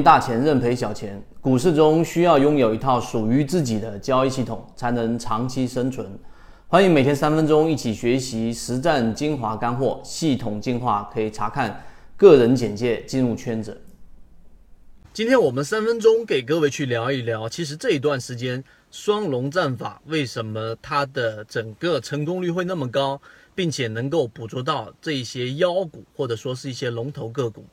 大钱认赔小钱，股市中需要拥有一套属于自己的交易系统，才能长期生存。欢迎每天三分钟一起学习实战精华干货，系统进化可以查看个人简介进入圈子。今天我们三分钟给各位去聊一聊，其实这一段时间双龙战法为什么它的整个成功率会那么高，并且能够捕捉到这些妖股或者说是一些龙头个股。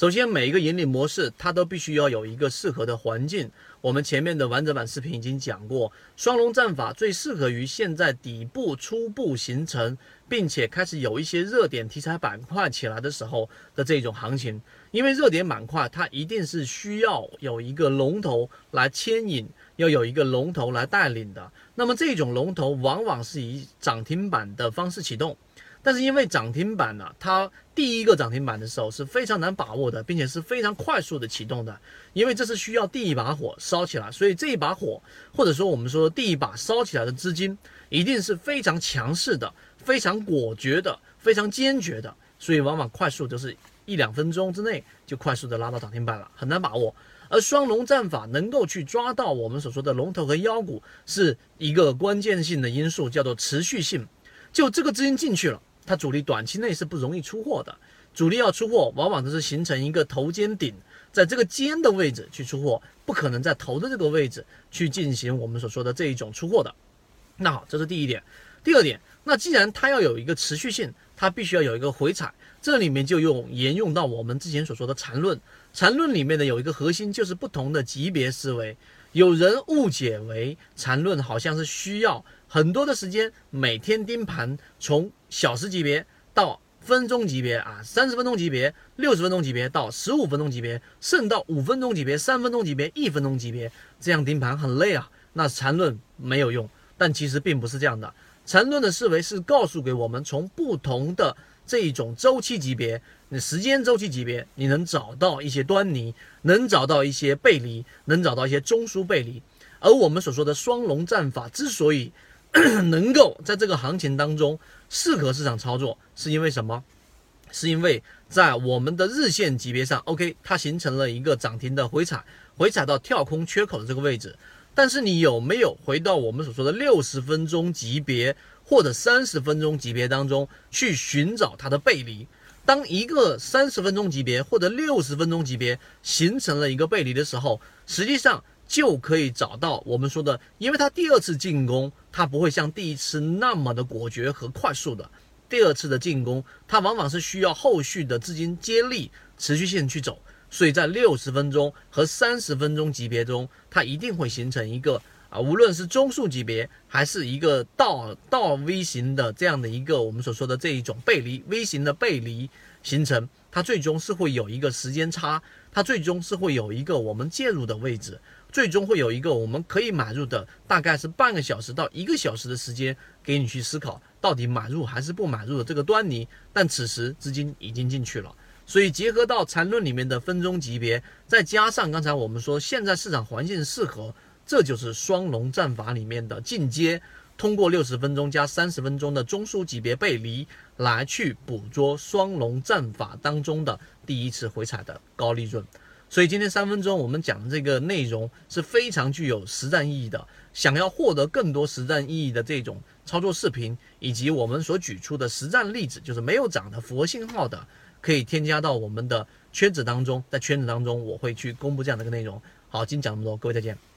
首先，每一个盈利模式它都必须要有一个适合的环境。我们前面的完整版视频已经讲过，双龙战法最适合于现在底部初步形成，并且开始有一些热点题材板块起来的时候的这种行情。因为热点板块它一定是需要有一个龙头来牵引，要有一个龙头来带领的。那么这种龙头往往是以涨停板的方式启动。但是因为涨停板呢，它第一个涨停板的时候是非常难把握的，并且是非常快速的启动的，因为这是需要第一把火烧起来，所以这一把火或者说我们说第一把烧起来的资金一定是非常强势的、非常果决的、非常坚决的，所以往往快速就是一两分钟之内就快速的拉到涨停板了，很难把握。而双龙战法能够去抓到我们所说的龙头和妖股，是一个关键性的因素，叫做持续性，就这个资金进去了。它主力短期内是不容易出货的，主力要出货，往往都是形成一个头肩顶，在这个肩的位置去出货，不可能在头的这个位置去进行我们所说的这一种出货的。那好，这是第一点。第二点，那既然它要有一个持续性，它必须要有一个回踩，这里面就用沿用到我们之前所说的缠论。缠论里面的有一个核心就是不同的级别思维。有人误解为缠论好像是需要很多的时间，每天盯盘，从小时级别到分钟级别啊，三十分钟级别、六十分钟级别到十五分钟级别，甚至到五分钟级别、三分钟级别、一分钟级别，这样盯盘很累啊。那缠论没有用，但其实并不是这样的。缠论的思维是告诉给我们，从不同的这一种周期级别。你时间周期级别，你能找到一些端倪，能找到一些背离，能找到一些中枢背离。而我们所说的双龙战法之所以 能够在这个行情当中适合市场操作，是因为什么？是因为在我们的日线级别上，OK，它形成了一个涨停的回踩，回踩到跳空缺口的这个位置。但是你有没有回到我们所说的六十分钟级别或者三十分钟级别当中去寻找它的背离？当一个三十分钟级别或者六十分钟级别形成了一个背离的时候，实际上就可以找到我们说的，因为它第二次进攻，它不会像第一次那么的果决和快速的。第二次的进攻，它往往是需要后续的资金接力、持续性去走，所以在六十分钟和三十分钟级别中，它一定会形成一个。啊，无论是中数级别，还是一个倒倒 V 型的这样的一个我们所说的这一种背离 V 型的背离形成，它最终是会有一个时间差，它最终是会有一个我们介入的位置，最终会有一个我们可以买入的，大概是半个小时到一个小时的时间给你去思考到底买入还是不买入的这个端倪。但此时资金已经进去了，所以结合到缠论里面的分钟级别，再加上刚才我们说现在市场环境适合。这就是双龙战法里面的进阶，通过六十分钟加三十分钟的中枢级别背离来去捕捉双龙战法当中的第一次回踩的高利润。所以今天三分钟我们讲的这个内容是非常具有实战意义的。想要获得更多实战意义的这种操作视频，以及我们所举出的实战例子，就是没有涨的符合信号的，可以添加到我们的圈子当中。在圈子当中，我会去公布这样的一个内容。好，今天讲这么多，各位再见。